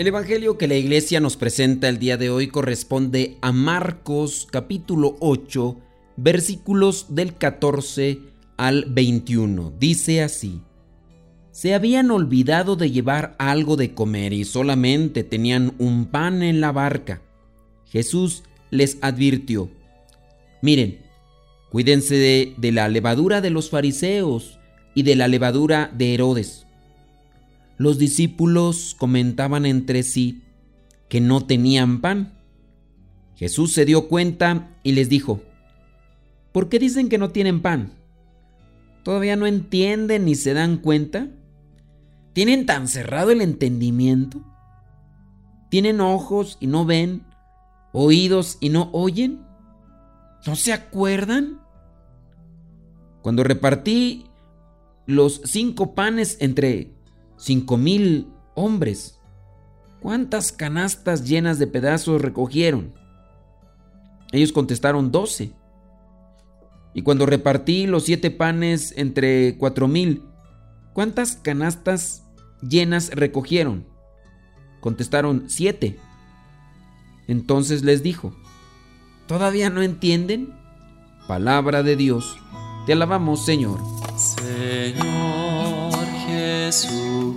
El Evangelio que la iglesia nos presenta el día de hoy corresponde a Marcos capítulo 8 versículos del 14 al 21. Dice así. Se habían olvidado de llevar algo de comer y solamente tenían un pan en la barca. Jesús les advirtió, miren, cuídense de, de la levadura de los fariseos y de la levadura de Herodes los discípulos comentaban entre sí que no tenían pan. Jesús se dio cuenta y les dijo, ¿por qué dicen que no tienen pan? ¿Todavía no entienden ni se dan cuenta? ¿Tienen tan cerrado el entendimiento? ¿Tienen ojos y no ven? ¿Oídos y no oyen? ¿No se acuerdan? Cuando repartí los cinco panes entre cinco mil hombres. ¿Cuántas canastas llenas de pedazos recogieron? Ellos contestaron doce. Y cuando repartí los siete panes entre cuatro mil, ¿cuántas canastas llenas recogieron? Contestaron siete. Entonces les dijo, ¿todavía no entienden? Palabra de Dios, te alabamos Señor. Señor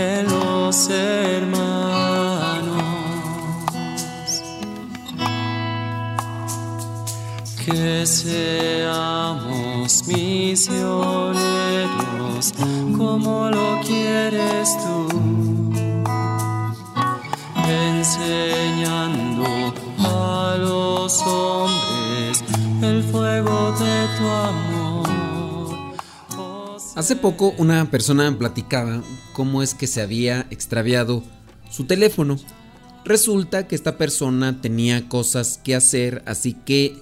en los hermanos. Que seamos misioneros como lo quieres tú, enseñando a los hombres Hace poco una persona platicaba cómo es que se había extraviado su teléfono. Resulta que esta persona tenía cosas que hacer, así que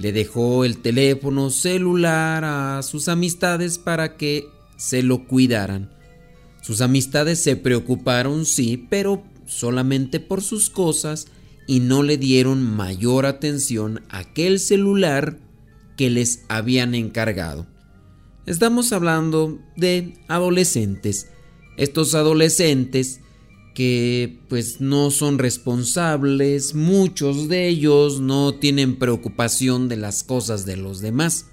le dejó el teléfono celular a sus amistades para que se lo cuidaran. Sus amistades se preocuparon, sí, pero solamente por sus cosas y no le dieron mayor atención a aquel celular que les habían encargado. Estamos hablando de adolescentes. Estos adolescentes que pues no son responsables, muchos de ellos no tienen preocupación de las cosas de los demás.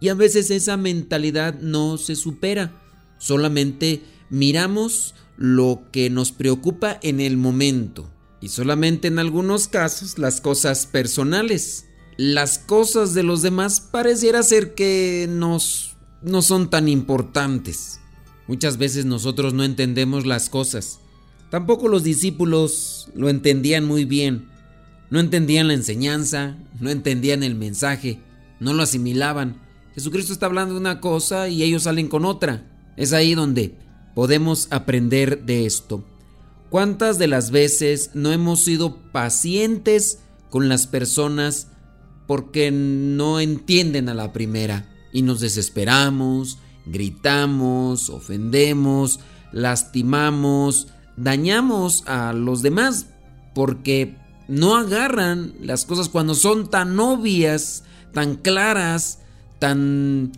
Y a veces esa mentalidad no se supera. Solamente miramos lo que nos preocupa en el momento. Y solamente en algunos casos las cosas personales. Las cosas de los demás pareciera ser que nos no son tan importantes. Muchas veces nosotros no entendemos las cosas. Tampoco los discípulos lo entendían muy bien. No entendían la enseñanza, no entendían el mensaje, no lo asimilaban. Jesucristo está hablando de una cosa y ellos salen con otra. Es ahí donde podemos aprender de esto. ¿Cuántas de las veces no hemos sido pacientes con las personas porque no entienden a la primera? Y nos desesperamos, gritamos, ofendemos, lastimamos, dañamos a los demás porque no agarran las cosas cuando son tan obvias, tan claras, tan,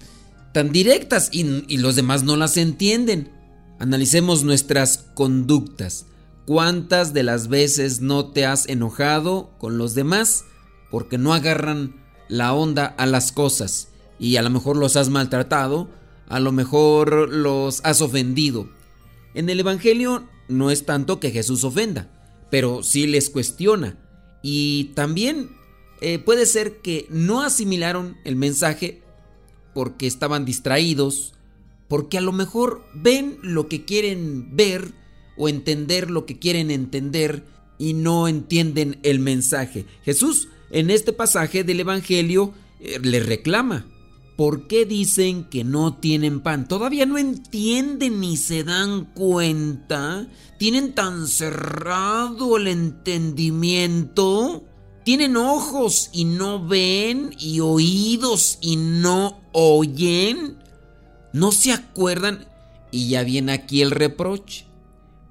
tan directas y, y los demás no las entienden. Analicemos nuestras conductas. ¿Cuántas de las veces no te has enojado con los demás porque no agarran la onda a las cosas? Y a lo mejor los has maltratado, a lo mejor los has ofendido. En el Evangelio no es tanto que Jesús ofenda, pero sí les cuestiona. Y también eh, puede ser que no asimilaron el mensaje porque estaban distraídos, porque a lo mejor ven lo que quieren ver o entender lo que quieren entender y no entienden el mensaje. Jesús en este pasaje del Evangelio eh, le reclama. ¿Por qué dicen que no tienen pan? ¿Todavía no entienden ni se dan cuenta? ¿Tienen tan cerrado el entendimiento? ¿Tienen ojos y no ven y oídos y no oyen? ¿No se acuerdan? Y ya viene aquí el reproche.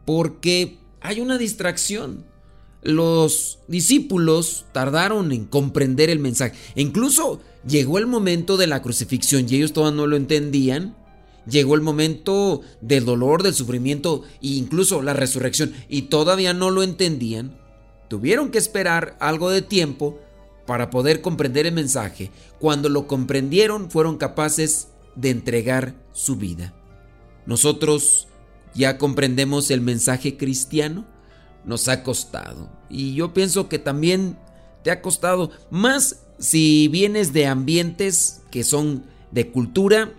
Porque hay una distracción los discípulos tardaron en comprender el mensaje. Incluso llegó el momento de la crucifixión y ellos todavía no lo entendían. Llegó el momento del dolor, del sufrimiento e incluso la resurrección y todavía no lo entendían. Tuvieron que esperar algo de tiempo para poder comprender el mensaje. Cuando lo comprendieron fueron capaces de entregar su vida. Nosotros ya comprendemos el mensaje cristiano nos ha costado. Y yo pienso que también te ha costado más si vienes de ambientes que son de cultura,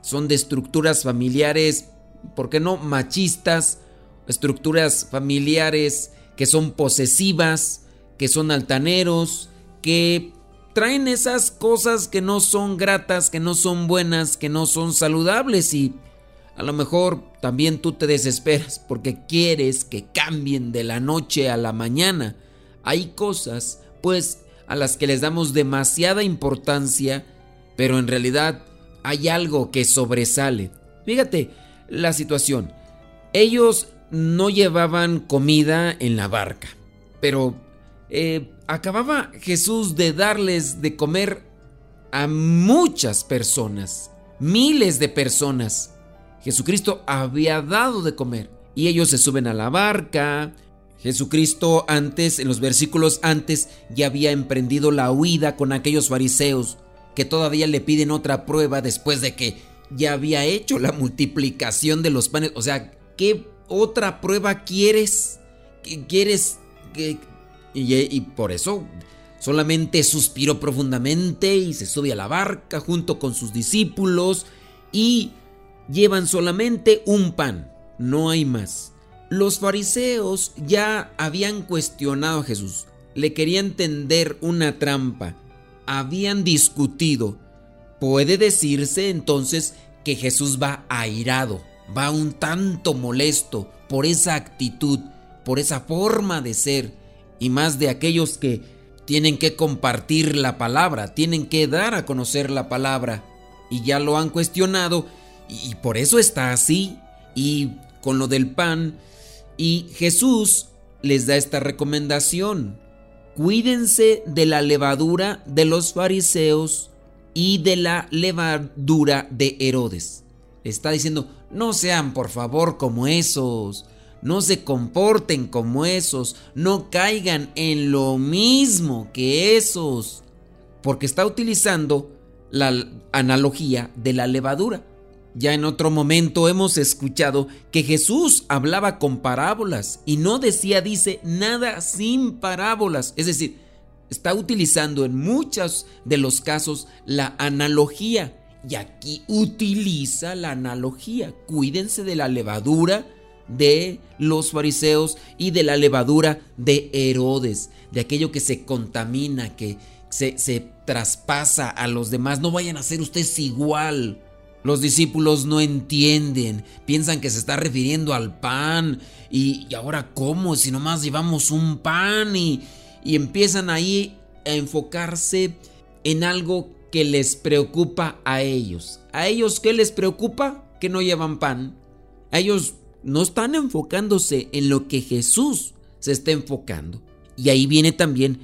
son de estructuras familiares, ¿por qué no? Machistas, estructuras familiares que son posesivas, que son altaneros, que traen esas cosas que no son gratas, que no son buenas, que no son saludables y a lo mejor también tú te desesperas porque quieres que cambien de la noche a la mañana. Hay cosas, pues, a las que les damos demasiada importancia, pero en realidad hay algo que sobresale. Fíjate la situación. Ellos no llevaban comida en la barca, pero eh, acababa Jesús de darles de comer a muchas personas, miles de personas. Jesucristo había dado de comer y ellos se suben a la barca. Jesucristo antes, en los versículos antes, ya había emprendido la huida con aquellos fariseos que todavía le piden otra prueba después de que ya había hecho la multiplicación de los panes. O sea, ¿qué otra prueba quieres? ¿Qué ¿Quieres. Y, y por eso solamente suspiró profundamente y se sube a la barca junto con sus discípulos y llevan solamente un pan, no hay más. Los fariseos ya habían cuestionado a Jesús, le querían tender una trampa, habían discutido. Puede decirse entonces que Jesús va airado, va un tanto molesto por esa actitud, por esa forma de ser, y más de aquellos que tienen que compartir la palabra, tienen que dar a conocer la palabra, y ya lo han cuestionado y por eso está así. Y con lo del pan. Y Jesús les da esta recomendación. Cuídense de la levadura de los fariseos y de la levadura de Herodes. Está diciendo, no sean por favor como esos, no se comporten como esos, no caigan en lo mismo que esos, porque está utilizando la analogía de la levadura. Ya en otro momento hemos escuchado que Jesús hablaba con parábolas y no decía, dice, nada sin parábolas. Es decir, está utilizando en muchos de los casos la analogía. Y aquí utiliza la analogía. Cuídense de la levadura de los fariseos y de la levadura de Herodes, de aquello que se contamina, que se, traspasa a los demás. No vayan a ser ustedes igual. Los discípulos no entienden, piensan que se está refiriendo al pan y, ahora cómo, si nomás llevamos un pan y, y empiezan ahí a enfocarse en algo que les preocupa a ellos. ¿A ellos qué les preocupa? Que no llevan pan. A ellos no están enfocándose en lo que Jesús se está enfocando. Y ahí viene también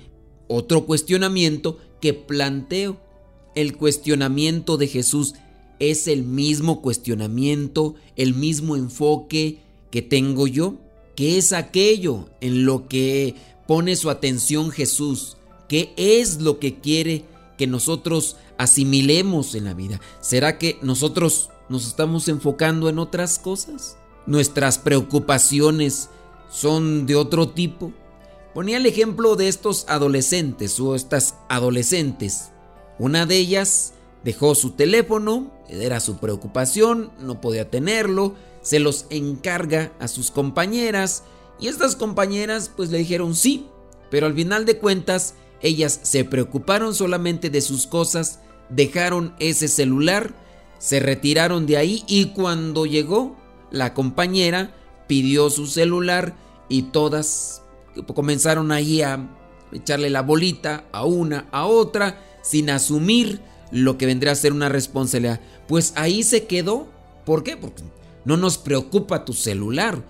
otro cuestionamiento que planteo. El cuestionamiento de Jesús es el mismo cuestionamiento, el mismo enfoque que tengo yo? ¿Qué es aquello en lo que pone su atención Jesús? ¿Qué es lo que quiere que nosotros asimilemos en la vida? ¿Será que nosotros nos estamos enfocando en otras cosas? ¿Nuestras preocupaciones son de otro tipo? Ponía el ejemplo de estos adolescentes o estas adolescentes. Una de ellas dejó su teléfono, era su preocupación, no podía tenerlo, se los encarga a sus compañeras y estas compañeras pues le dijeron sí, pero al final de cuentas ellas se preocuparon solamente de sus cosas, dejaron ese celular, se retiraron de ahí y cuando llegó la compañera pidió su celular y todas comenzaron ahí a echarle la bolita a una, a otra, sin asumir lo que vendría a ser una responsabilidad. Pues ahí se quedó. ¿Por qué? Porque no nos preocupa tu celular.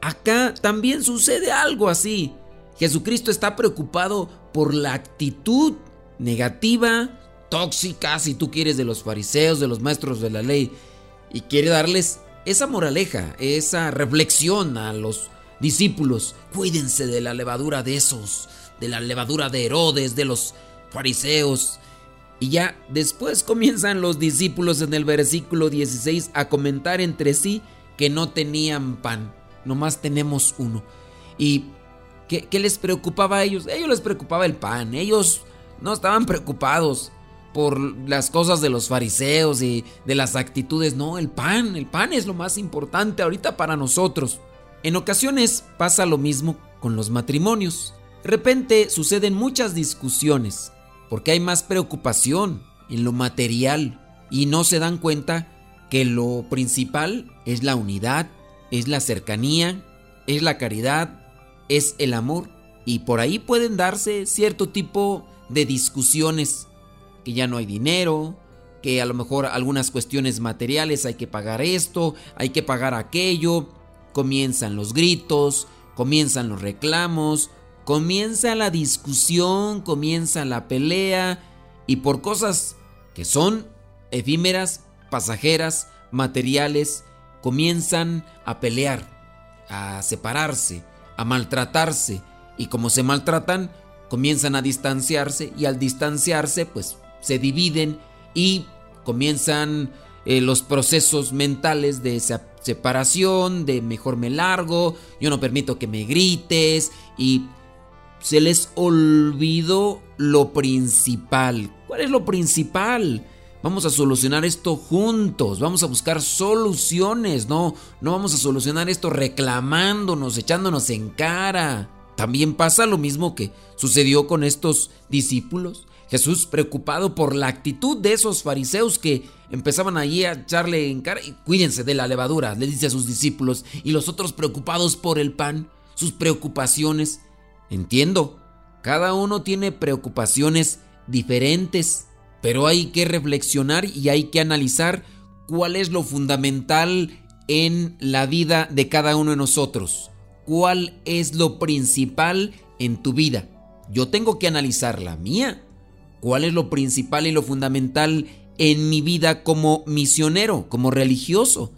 Acá también sucede algo así. Jesucristo está preocupado por la actitud negativa, tóxica, si tú quieres, de los fariseos, de los maestros de la ley. Y quiere darles esa moraleja, esa reflexión a los discípulos. Cuídense de la levadura de esos, de la levadura de Herodes, de los fariseos. Y ya después comienzan los discípulos en el versículo 16 a comentar entre sí que no tenían pan, nomás tenemos uno. ¿Y qué, les preocupaba a ellos? A ellos les preocupaba el pan, ellos no estaban preocupados por las cosas de los fariseos y de las actitudes, no, el pan, el pan es lo más importante ahorita para nosotros. En ocasiones pasa lo mismo con los matrimonios. De repente suceden muchas discusiones porque hay más preocupación en lo material y no se dan cuenta que lo principal es la unidad, es la cercanía, es la caridad, es el amor. Y por ahí pueden darse cierto tipo de discusiones, que ya no hay dinero, que a lo mejor algunas cuestiones materiales hay que pagar esto, hay que pagar aquello, comienzan los gritos, comienzan los reclamos, comienza la discusión, comienza la pelea y por cosas que son efímeras, pasajeras, materiales, comienzan a pelear, a separarse, a maltratarse y como se maltratan, comienzan a distanciarse y al distanciarse pues se dividen y comienzan eh, los procesos mentales de separación, de mejor me largo, yo no permito que me grites y se les olvidó lo principal. ¿Cuál es lo principal? Vamos a solucionar esto juntos, vamos a buscar soluciones, no, no vamos a solucionar esto reclamándonos, echándonos en cara. También pasa lo mismo que sucedió con estos discípulos. Jesús preocupado por la actitud de esos fariseos que empezaban allí a echarle en cara, y cuídense de la levadura, le dice a sus discípulos, y los otros preocupados por el pan, sus preocupaciones. Entiendo, cada uno tiene preocupaciones diferentes, pero hay que reflexionar y hay que analizar cuál es lo fundamental en la vida de cada uno de nosotros. ¿Cuál es lo principal en tu vida? Yo tengo que analizar la mía cuál es lo principal y lo fundamental en mi vida como misionero, como religioso.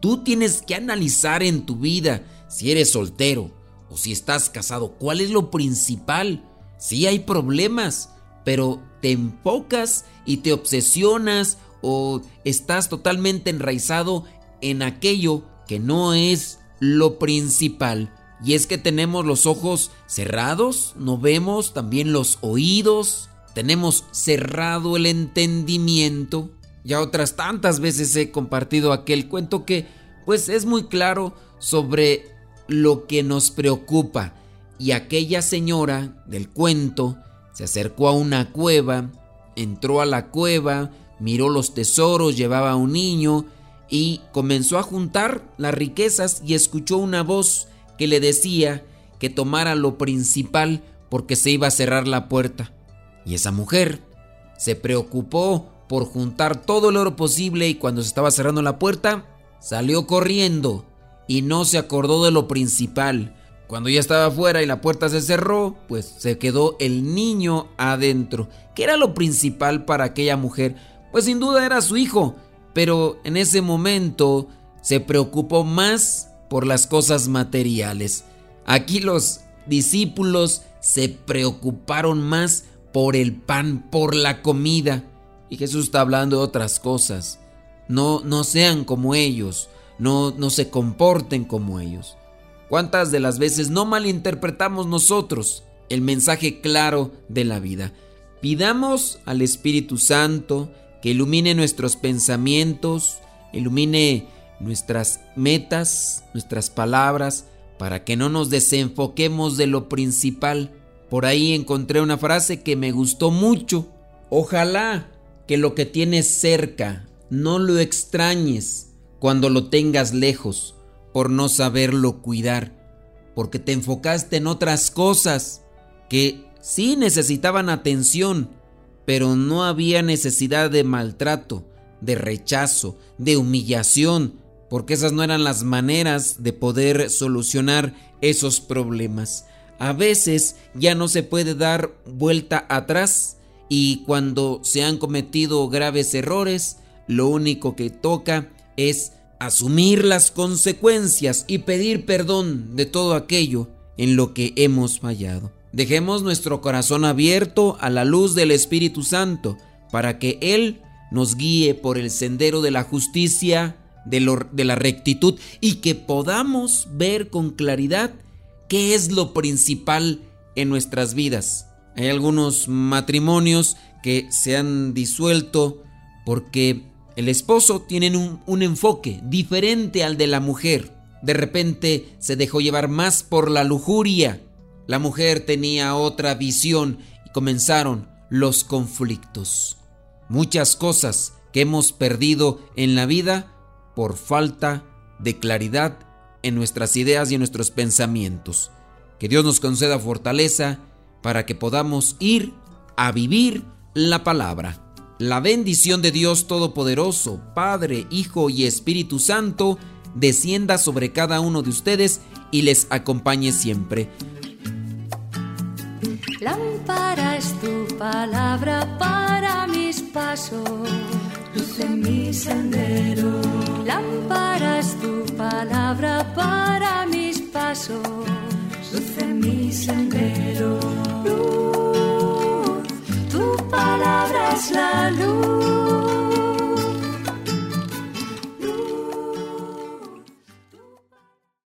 Tú tienes que analizar en tu vida si eres soltero o si estás casado, cuál es lo principal. Sí hay problemas, pero te enfocas y te obsesionas o estás totalmente enraizado en aquello que no es lo principal. Y es que tenemos los ojos cerrados, no vemos también los oídos, tenemos cerrado el entendimiento. Ya otras tantas veces he compartido aquel cuento que pues es muy claro sobre lo que nos preocupa. Y aquella señora del cuento se acercó a una cueva, entró a la cueva, miró los tesoros, llevaba a un niño y comenzó a juntar las riquezas y escuchó una voz que le decía que tomara lo principal porque se iba a cerrar la puerta. Y esa mujer se preocupó por juntar todo el oro posible y cuando se estaba cerrando la puerta, salió corriendo y no se acordó de lo principal. Cuando ya estaba afuera y la puerta se cerró, pues se quedó el niño adentro. ¿Qué era lo principal para aquella mujer? Pues sin duda era su hijo, pero en ese momento se preocupó más por las cosas materiales. Aquí los discípulos se preocuparon más por el pan, por la comida. Y Jesús está hablando de otras cosas. No, no sean como ellos, no, no se comporten como ellos. ¿Cuántas de las veces no malinterpretamos nosotros el mensaje claro de la vida? Pidamos al Espíritu Santo que ilumine nuestros pensamientos, ilumine nuestras metas, nuestras palabras, para que no nos desenfoquemos de lo principal. Por ahí encontré una frase que me gustó mucho. Ojalá que lo que tienes cerca no lo extrañes cuando lo tengas lejos por no saberlo cuidar, porque te enfocaste en otras cosas que sí necesitaban atención, pero no había necesidad de maltrato, de rechazo, de humillación, porque esas no eran las maneras de poder solucionar esos problemas. A veces ya no se puede dar vuelta atrás y cuando se han cometido graves errores, lo único que toca es asumir las consecuencias y pedir perdón de todo aquello en lo que hemos fallado. Dejemos nuestro corazón abierto a la luz del Espíritu Santo para que Él nos guíe por el sendero de la justicia, de, la rectitud y que podamos ver con claridad qué es lo principal en nuestras vidas. Hay algunos matrimonios que se han disuelto porque el esposo tiene un, un enfoque diferente al de la mujer. De repente se dejó llevar más por la lujuria. La mujer tenía otra visión y comenzaron los conflictos. Muchas cosas que hemos perdido en la vida por falta de claridad en nuestras ideas y en nuestros pensamientos. Que Dios nos conceda fortaleza para que podamos ir a vivir la palabra. La bendición de Dios Todopoderoso, Padre, Hijo y Espíritu Santo, descienda sobre cada uno de ustedes y les acompañe siempre. Lámpara es tu palabra para mis pasos, luz en mi sendero. Lámpara es tu palabra para mis pasos, luz en mi sendero. Luz, palabra es la luz.